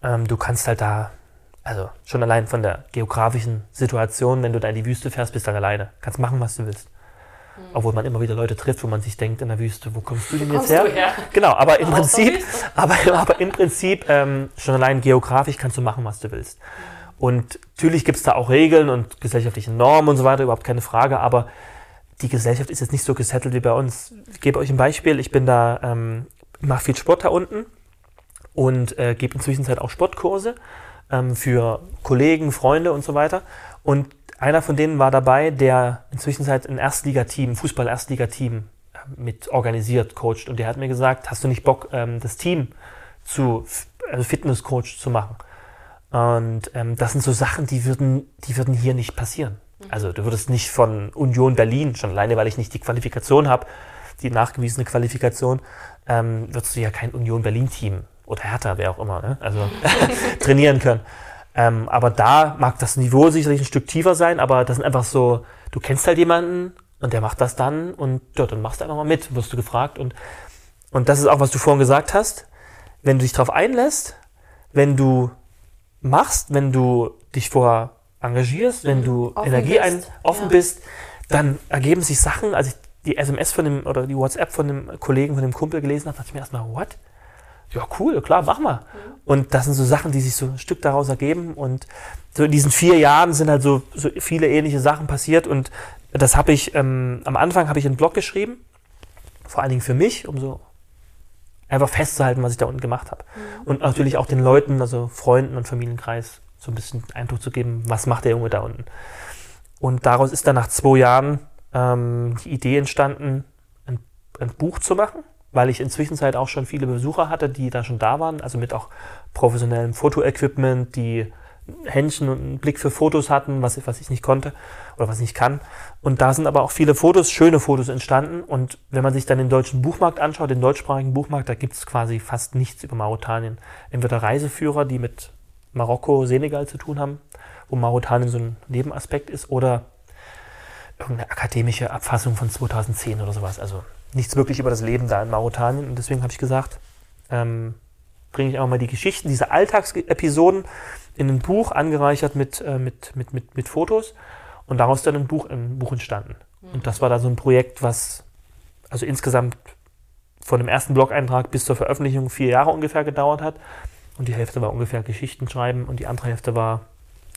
Ähm, du kannst halt da, also schon allein von der geografischen Situation, wenn du da in die Wüste fährst, bist du dann alleine. Kannst machen, was du willst. Mhm. Obwohl man immer wieder Leute trifft, wo man sich denkt in der Wüste, wo kommst du denn jetzt her? her? Genau, aber im Prinzip, aber, aber im Prinzip ähm, schon allein geografisch kannst du machen, was du willst. Und natürlich gibt es da auch Regeln und gesellschaftliche Normen und so weiter, überhaupt keine Frage, aber die Gesellschaft ist jetzt nicht so gesettelt wie bei uns. Ich gebe euch ein Beispiel. Ich bin da, ähm, mache viel Sport da unten und äh, gebe inzwischen auch Sportkurse ähm, für Kollegen, Freunde und so weiter. Und einer von denen war dabei, der inzwischen ein Erstligateam, Fußball-Erstligateam äh, mit organisiert, coacht. Und der hat mir gesagt, hast du nicht Bock, ähm, das Team zu, also Fitnesscoach zu machen? Und ähm, das sind so Sachen, die würden, die würden hier nicht passieren. Mhm. Also du würdest nicht von Union Berlin, schon alleine, weil ich nicht die Qualifikation habe, die nachgewiesene Qualifikation, ähm, würdest du ja kein Union Berlin-Team oder Hertha, wer auch immer, ne? also trainieren können. Ähm, aber da mag das Niveau sicherlich ein Stück tiefer sein, aber das sind einfach so, du kennst halt jemanden und der macht das dann und ja, dann machst du einfach mal mit, wirst du gefragt. Und, und das ist auch, was du vorhin gesagt hast. Wenn du dich darauf einlässt, wenn du machst, wenn du dich vorher engagierst, wenn du offen Energie ein, offen ja. bist, dann ergeben sich Sachen. Als ich die SMS von dem oder die WhatsApp von dem Kollegen, von dem Kumpel gelesen habe, dachte ich mir erstmal, what? Ja, cool, klar, mach mal. Mhm. Und das sind so Sachen, die sich so ein Stück daraus ergeben. Und so in diesen vier Jahren sind halt so, so viele ähnliche Sachen passiert. Und das habe ich, ähm, am Anfang habe ich einen Blog geschrieben, vor allen Dingen für mich, um so einfach festzuhalten, was ich da unten gemacht habe. Mhm. Und natürlich auch den Leuten, also Freunden und Familienkreis, so ein bisschen Eindruck zu geben, was macht der Junge da unten. Und daraus ist dann nach zwei Jahren ähm, die Idee entstanden, ein, ein, Buch zu machen, weil ich inzwischen auch schon viele Besucher hatte, die da schon da waren, also mit auch professionellem Fotoequipment, die Händchen und einen Blick für Fotos hatten, was, was ich nicht konnte oder was ich nicht kann. Und da sind aber auch viele Fotos, schöne Fotos entstanden. Und wenn man sich dann den deutschen Buchmarkt anschaut, den deutschsprachigen Buchmarkt, da gibt es quasi fast nichts über Mauretanien. Entweder Reiseführer, die mit Marokko, Senegal zu tun haben, wo Mauretanien so ein Nebenaspekt ist, oder irgendeine akademische Abfassung von 2010 oder sowas. Also nichts wirklich über das Leben da in Mauretanien. Und deswegen habe ich gesagt, ähm, bringe ich auch mal die Geschichten, diese Alltagsepisoden in ein Buch, angereichert mit, äh, mit, mit, mit, mit Fotos. Und daraus dann ein Buch, ein Buch entstanden. Mhm. Und das war da so ein Projekt, was also insgesamt von dem ersten Blog-Eintrag bis zur Veröffentlichung vier Jahre ungefähr gedauert hat. Und die Hälfte war ungefähr Geschichten schreiben und die andere Hälfte war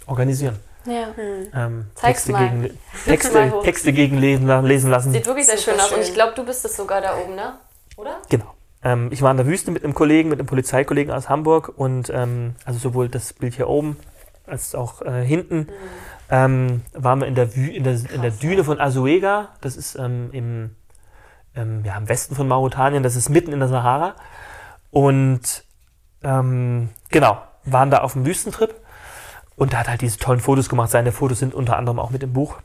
organisieren. Ja. Hm. Ähm, Texte, gegen, Texte, Texte gegen lesen, lesen lassen. Sieht wirklich sehr schön aus. Und ich glaube, du bist es sogar da oben, ne? Oder? Genau. Ähm, ich war in der Wüste mit einem Kollegen, mit einem Polizeikollegen aus Hamburg und ähm, also sowohl das Bild hier oben als auch äh, hinten mhm. Ähm, waren wir in der, Wü in der, in der Düne von Azuega. Das ist ähm, im, ähm, ja, im Westen von Mauretanien, das ist mitten in der Sahara. Und ähm, genau, waren da auf dem Wüstentrip und er hat halt diese tollen Fotos gemacht. Seine Fotos sind unter anderem auch mit im Buch.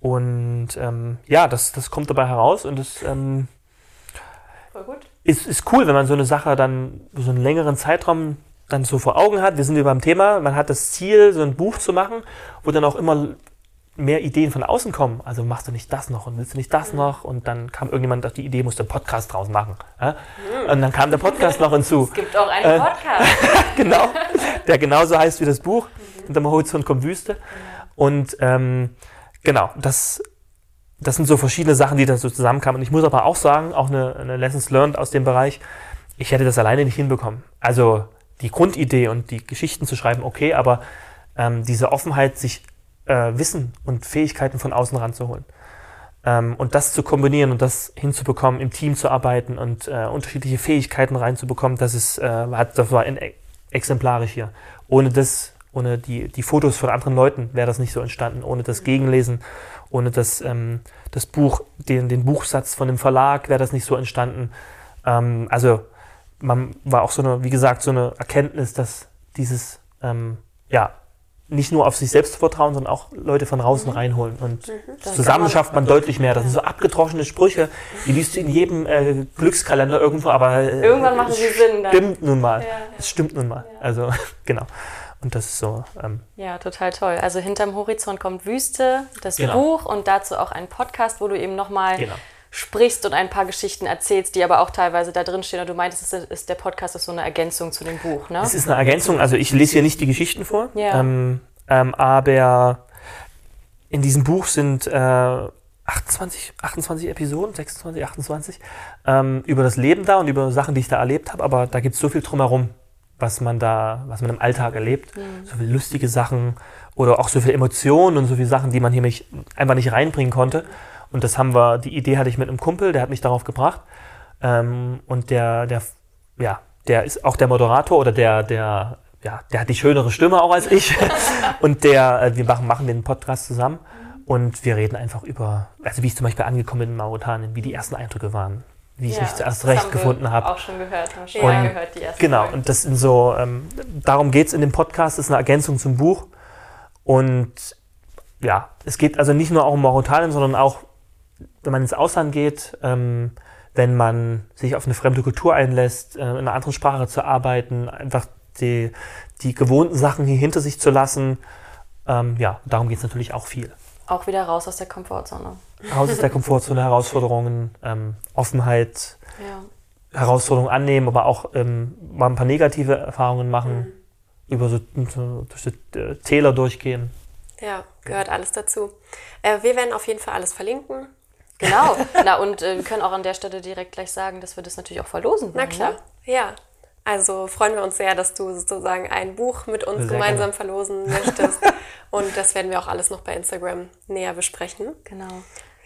Und ähm, ja, das, das kommt dabei heraus und es ähm, Ist, ist cool, wenn man so eine Sache dann so einen längeren Zeitraum dann so vor Augen hat. Wir sind über beim Thema, man hat das Ziel, so ein Buch zu machen, wo dann auch immer mehr Ideen von außen kommen. Also machst du nicht das noch und willst du nicht das mhm. noch? Und dann kam irgendjemand auf die Idee, musst du einen Podcast draus machen. Ja? Mhm. Und dann kam der Podcast noch hinzu. Es gibt auch einen äh, Podcast. genau, der genauso heißt wie das Buch. Mhm hinterm Horizont kommt Wüste. Und ähm, genau, das, das sind so verschiedene Sachen, die da so zusammenkamen. Und ich muss aber auch sagen, auch eine, eine Lessons learned aus dem Bereich, ich hätte das alleine nicht hinbekommen. Also die Grundidee und die Geschichten zu schreiben, okay, aber ähm, diese Offenheit, sich äh, Wissen und Fähigkeiten von außen ranzuholen. Ähm, und das zu kombinieren und das hinzubekommen, im Team zu arbeiten und äh, unterschiedliche Fähigkeiten reinzubekommen, das ist, äh, hat, das war in, exemplarisch hier. Ohne das ohne die, die Fotos von anderen Leuten wäre das nicht so entstanden, ohne das Gegenlesen, ohne das, ähm, das Buch, den, den Buchsatz von dem Verlag wäre das nicht so entstanden. Ähm, also man war auch so eine, wie gesagt, so eine Erkenntnis, dass dieses, ähm, ja, nicht nur auf sich selbst zu vertrauen, sondern auch Leute von draußen mhm. reinholen. Und mhm. zusammen schafft man deutlich mehr. Das sind so abgedroschene Sprüche, die liest du in jedem äh, Glückskalender irgendwo, aber äh, irgendwann machen sie Sinn. Dann. Stimmt nun mal. Ja, ja. Es stimmt nun mal. Ja. Also genau. Und das ist so. Ähm, ja, total toll. Also hinterm Horizont kommt Wüste, das Genau. Buch und dazu auch ein Podcast, wo du eben nochmal Genau. Sprichst und ein paar Geschichten erzählst, die aber auch teilweise da drin stehen. Und du meintest, es ist, ist der Podcast ist so eine Ergänzung zu dem Buch, ne? Es ist eine Ergänzung, also ich lese hier nicht die Geschichten vor, Ja. ähm, ähm, aber in diesem Buch sind äh, 28, 28 Episoden, 26, 28, ähm, über das Leben da und über Sachen, die ich da erlebt habe, aber da gibt es so viel drumherum, was man da, was man im Alltag erlebt, so viele lustige Sachen oder auch so viele Emotionen und so viele Sachen, die man hier mich einfach nicht reinbringen konnte. Und das haben wir, die Idee hatte ich mit einem Kumpel, der hat mich darauf gebracht. Ähm, und der, der, ja, der ist auch der Moderator oder der, der, ja, der hat die schönere Stimme auch als ich. und der, äh, wir machen, machen den Podcast zusammen und wir reden einfach über, also wie ich zum Beispiel angekommen bin in Mauretanien, wie die ersten Eindrücke waren, wie ich mich zuerst zurecht gefunden habe. Auch schon gehört, haben schon mal gehört, die erste Genau, Folge. und das sind so, ähm, darum geht es in dem Podcast, das ist eine Ergänzung zum Buch. Und ja, es geht also nicht nur auch um Mauretanien, sondern auch, wenn man ins Ausland geht, ähm, wenn man sich auf eine fremde Kultur einlässt, äh, in einer anderen Sprache zu arbeiten, einfach die, die gewohnten Sachen hier hinter sich zu lassen. Ähm, ja, darum geht es natürlich auch viel. Auch wieder raus aus der Komfortzone. Raus aus der Komfortzone, Herausforderungen, ähm, Offenheit, Ja. Herausforderungen annehmen, aber auch ähm, mal ein paar negative Erfahrungen machen, über so, so durch die äh, Täler durchgehen. Ja, gehört alles dazu. Äh, wir werden auf jeden Fall alles verlinken. Genau. Na, und äh, wir können auch an der Stelle direkt gleich sagen, dass wir das natürlich auch verlosen Na wollen. klar, Ne? ja. Also freuen wir uns sehr, dass du sozusagen ein Buch mit uns Sehr gemeinsam gerne. verlosen möchtest. Und das werden wir auch alles noch bei Instagram näher besprechen. Genau.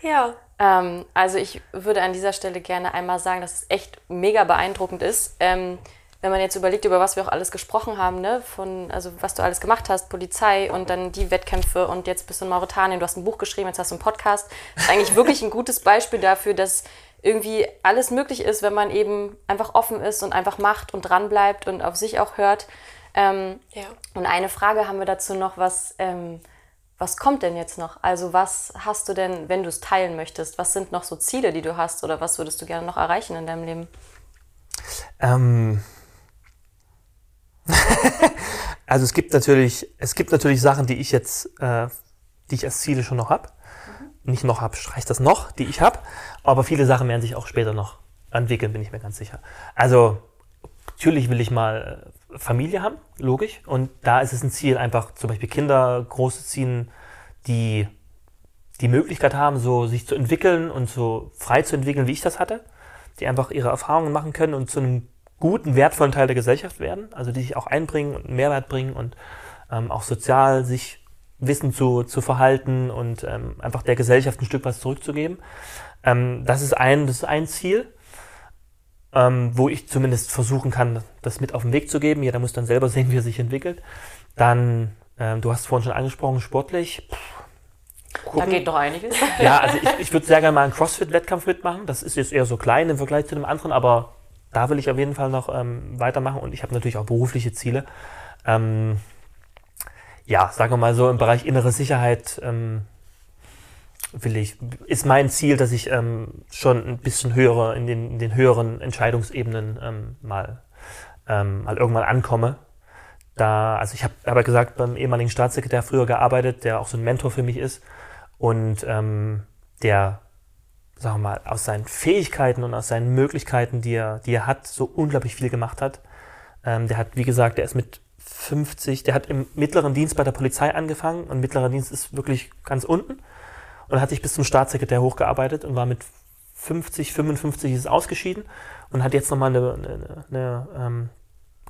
Ja, Ähm, also ich würde an dieser Stelle gerne einmal sagen, dass es echt mega beeindruckend ist. Ähm, wenn man jetzt überlegt, über was wir auch alles gesprochen haben, ne? von, also was du alles gemacht hast, Polizei und dann die Wettkämpfe und jetzt bist du in Mauretanien, du hast ein Buch geschrieben, jetzt hast du einen Podcast. Das ist eigentlich wirklich ein gutes Beispiel dafür, dass irgendwie alles möglich ist, wenn man eben einfach offen ist und einfach macht und dran bleibt und auf sich auch hört. Ähm, ja. und eine Frage haben wir dazu noch, was, ähm, was kommt denn jetzt noch? Also was hast du denn, wenn du es teilen möchtest? Was sind noch so Ziele, die du hast oder was würdest du gerne noch erreichen in deinem Leben? Ähm also es gibt natürlich, es gibt natürlich Sachen, die ich jetzt, äh, die ich als Ziele schon noch habe. Nicht noch habe, streich das noch, die ich habe. Aber viele Sachen werden sich auch später noch entwickeln, bin ich mir ganz sicher. Also natürlich will ich mal äh, Familie haben, logisch. Und da ist es ein Ziel, einfach zum Beispiel Kinder groß zu ziehen, die die Möglichkeit haben, so sich zu entwickeln und so frei zu entwickeln, wie ich das hatte, die einfach ihre Erfahrungen machen können und zu einem guten, wertvollen Teil der Gesellschaft werden, also die sich auch einbringen und einen Mehrwert bringen und ähm, auch sozial sich Wissen zu, zu verhalten und ähm, einfach der Gesellschaft ein Stück was zurückzugeben. Ähm, das, ist ein, das ist ein Ziel, ähm, wo ich zumindest versuchen kann, das mit auf den Weg zu geben. Jeder muss dann selber sehen, wie er sich entwickelt. Dann, ähm, du hast vorhin schon angesprochen, sportlich. Pff, Da geht noch einiges. Ja, also ich, ich würde sehr gerne mal einen CrossFit-Wettkampf mitmachen. Das ist jetzt eher so klein im Vergleich zu dem anderen, aber da will ich auf jeden Fall noch ähm, weitermachen und ich habe natürlich auch berufliche Ziele. Ähm, ja, sagen wir mal so, im Bereich innere Sicherheit ähm, will ich, ist mein Ziel, dass ich ähm, schon ein bisschen höhere, in den, in den höheren Entscheidungsebenen ähm, mal, ähm, mal irgendwann ankomme. Da, also ich habe aber gesagt, beim ehemaligen Staatssekretär früher gearbeitet, der auch so ein Mentor für mich ist und ähm, der, sagen wir mal, aus seinen Fähigkeiten und aus seinen Möglichkeiten, die er, die er hat, so unglaublich viel gemacht hat. Ähm, der hat, wie gesagt, der ist mit 50, der hat im mittleren Dienst bei der Polizei angefangen und mittlerer Dienst ist wirklich ganz unten und hat sich bis zum Staatssekretär hochgearbeitet und war mit 50, 55 ist es ausgeschieden und hat jetzt nochmal eine, eine, eine ähm,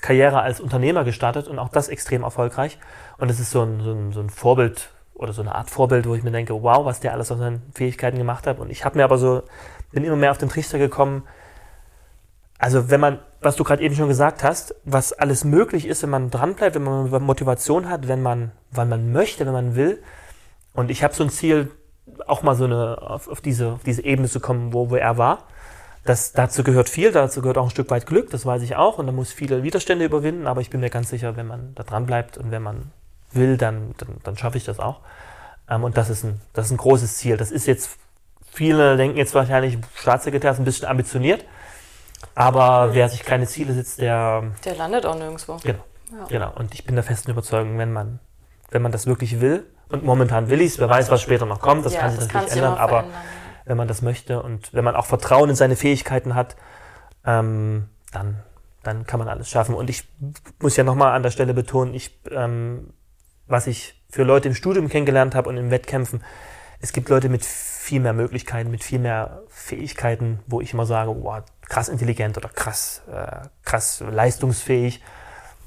Karriere als Unternehmer gestartet und auch das extrem erfolgreich. Und es ist so ein, so, ein, so ein Vorbild oder so eine Art Vorbild, wo ich mir denke, wow, was der alles aus seinen Fähigkeiten gemacht hat. Und ich habe mir aber so, bin immer mehr auf den Trichter gekommen, also wenn man, was du gerade eben schon gesagt hast, was alles möglich ist, wenn man dranbleibt, wenn man Motivation hat, wenn man, wann man möchte, wenn man will. Und ich habe so ein Ziel, auch mal so eine, auf, auf, diese, auf diese Ebene zu kommen, wo, wo er war. Das, dazu gehört viel, dazu gehört auch ein Stück weit Glück, das weiß ich auch. Und man muss viele Widerstände überwinden, aber ich bin mir ganz sicher, wenn man da dran bleibt und wenn man will, dann, dann, dann schaffe ich das auch. Ähm, und das ist, ein, das ist ein großes Ziel. Das ist jetzt, viele denken jetzt wahrscheinlich, Staatssekretär ist ein bisschen ambitioniert. Aber wer sich keine Ziele setzt, der, Der landet auch nirgendwo. genau, Ja. Genau. Und ich bin der festen Überzeugung, wenn man, wenn man das wirklich will, und momentan will ich es, wer weiß, was später noch kommt, das ja, kann sich das natürlich ändern, aber wenn man das möchte und wenn man auch Vertrauen in seine Fähigkeiten hat, ähm, dann, dann kann man alles schaffen. Und ich muss ja nochmal an der Stelle betonen, ich, ähm, was ich für Leute im Studium kennengelernt habe und in Wettkämpfen, es gibt Leute mit viel mehr Möglichkeiten, mit viel mehr Fähigkeiten, wo ich immer sage, wow, krass intelligent oder krass, äh, krass leistungsfähig,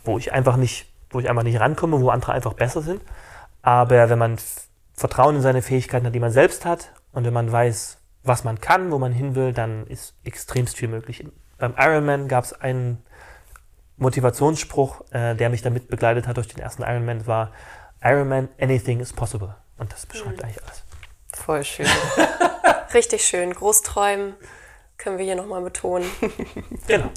wo ich einfach nicht, wo ich einfach nicht rankomme, wo andere einfach besser sind. Aber wenn man Vertrauen in seine Fähigkeiten hat, die man selbst hat, und wenn man weiß, was man kann, wo man hin will, dann ist extremst viel möglich. Beim Ironman gab es einen Motivationsspruch, äh, der mich damit begleitet hat durch den ersten Ironman, war Ironman, anything is possible. Und das beschreibt mhm. eigentlich alles. Voll schön. Richtig schön. Großträumen können wir hier nochmal betonen. genau.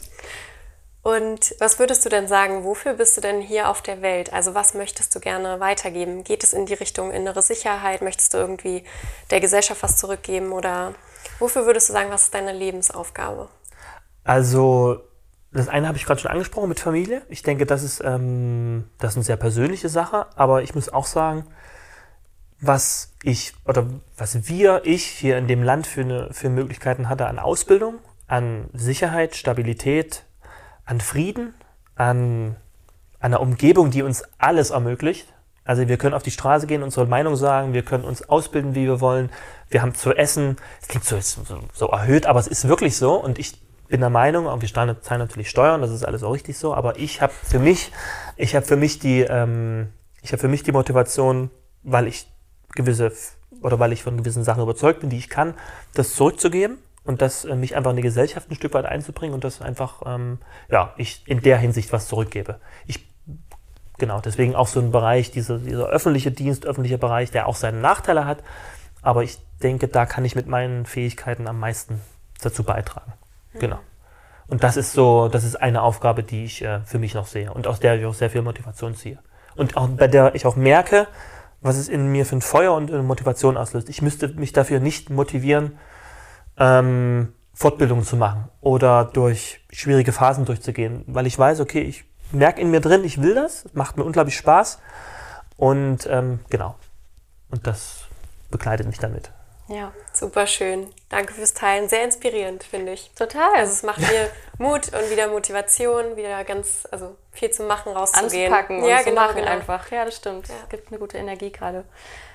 Und was würdest du denn sagen, wofür bist du denn hier auf der Welt? Also was möchtest du gerne weitergeben? Geht es in die Richtung innere Sicherheit? Möchtest du irgendwie der Gesellschaft was zurückgeben? Oder wofür würdest du sagen, was ist deine Lebensaufgabe? Also das eine habe ich gerade schon angesprochen mit Familie. Ich denke, das ist, ähm, das ist eine sehr persönliche Sache. Aber ich muss auch sagen, was ich oder was wir, ich hier in dem Land für, eine, für Möglichkeiten hatte an Ausbildung, an Sicherheit, Stabilität, an Frieden, an einer Umgebung, die uns alles ermöglicht. Also wir können auf die Straße gehen, unsere Meinung sagen, wir können uns ausbilden, wie wir wollen, wir haben zu essen. Es klingt so, so erhöht, aber es ist wirklich so. Und ich bin der Meinung, und wir zahlen natürlich Steuern, das ist alles auch richtig so, aber ich habe für mich, ich habe für mich die, ähm, ich habe für mich die Motivation, weil ich gewisse oder weil ich von gewissen Sachen überzeugt bin, die ich kann, das zurückzugeben und das äh, mich einfach in die Gesellschaft ein Stück weit einzubringen und das einfach, ähm, ja, ich in der Hinsicht was zurückgebe. Ich, genau, deswegen auch so ein Bereich, dieser, dieser öffentliche Dienst, öffentlicher Bereich, der auch seine Nachteile hat, aber ich denke, da kann ich mit meinen Fähigkeiten am meisten dazu beitragen. Genau. Und das ist so, das ist eine Aufgabe, die ich äh, für mich noch sehe und aus der ich auch sehr viel Motivation ziehe. Und auch bei der ich auch merke, was es in mir für ein Feuer und eine Motivation auslöst. Ich müsste mich dafür nicht motivieren, ähm, Fortbildungen zu machen oder durch schwierige Phasen durchzugehen, weil ich weiß, okay, ich merke in mir drin, ich will das, macht mir unglaublich Spaß und ähm, genau. Und das begleitet mich damit. Ja, super schön. Danke fürs Teilen. Sehr inspirierend, finde ich. Total. Also es macht mir Mut und wieder Motivation, wieder ganz, also viel zu machen, rauszugehen. Anzupacken ja, und genau, zu machen genau. einfach. Ja, das stimmt. Ja. Es gibt eine gute Energie gerade.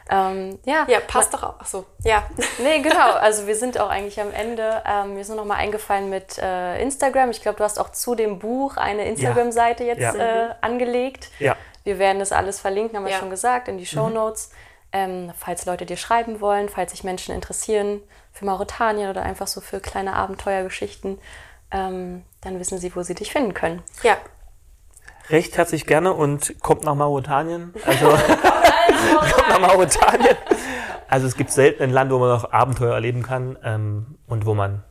Ähm, ja. ja, passt doch auch. Achso, ja. Nee, genau. Also wir sind auch eigentlich am Ende. Ähm, mir ist nur noch mal eingefallen mit äh, Instagram. Ich glaube, du hast auch zu dem Buch eine Instagram-Seite jetzt ja. äh, angelegt. Ja. Wir werden das alles verlinken, haben wir schon gesagt, in die Show Notes. Mhm. Ähm, falls Leute dir schreiben wollen, falls sich Menschen interessieren für Mauretanien oder einfach so für kleine Abenteuergeschichten, ähm, dann wissen sie, wo sie dich finden können. Ja. Recht herzlich gerne und kommt nach Mauretanien. Also, kommt nach Mauretanien. Also es gibt selten ein Land, wo man noch Abenteuer erleben kann ähm, und wo man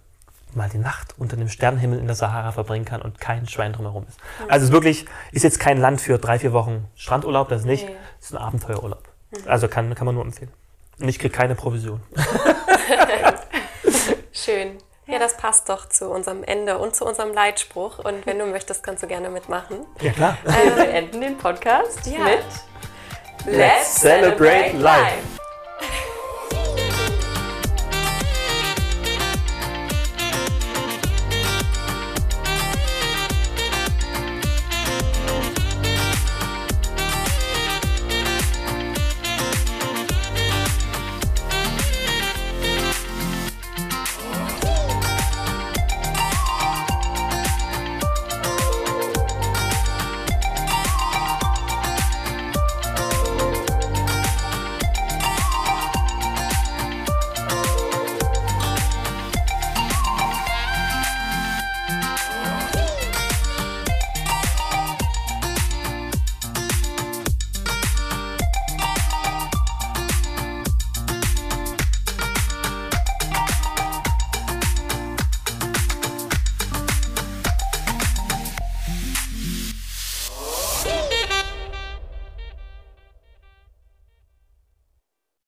mal die Nacht unter dem Sternenhimmel in der Sahara verbringen kann und kein Schwein drumherum ist. Also es ist wirklich, ist jetzt kein Land für drei, vier Wochen Strandurlaub, das ist nicht. Es nee. ist ein Abenteuerurlaub. Also kann, kann man nur empfehlen. Und ich kriege keine Provision. Schön. Ja, das passt doch zu unserem Ende und zu unserem Leitspruch. Und wenn du möchtest, kannst du gerne mitmachen. Ja, klar. wir beenden den Podcast ja. mit Let's Celebrate Life.